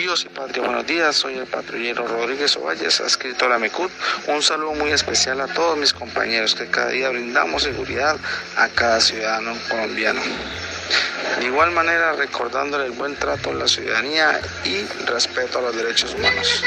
Dios y patria, buenos días. Soy el patrullero Rodríguez Ovalles, adscrito a la MECUT. Un saludo muy especial a todos mis compañeros que cada día brindamos seguridad a cada ciudadano colombiano. De igual manera, recordándole el buen trato a la ciudadanía y respeto a los derechos humanos.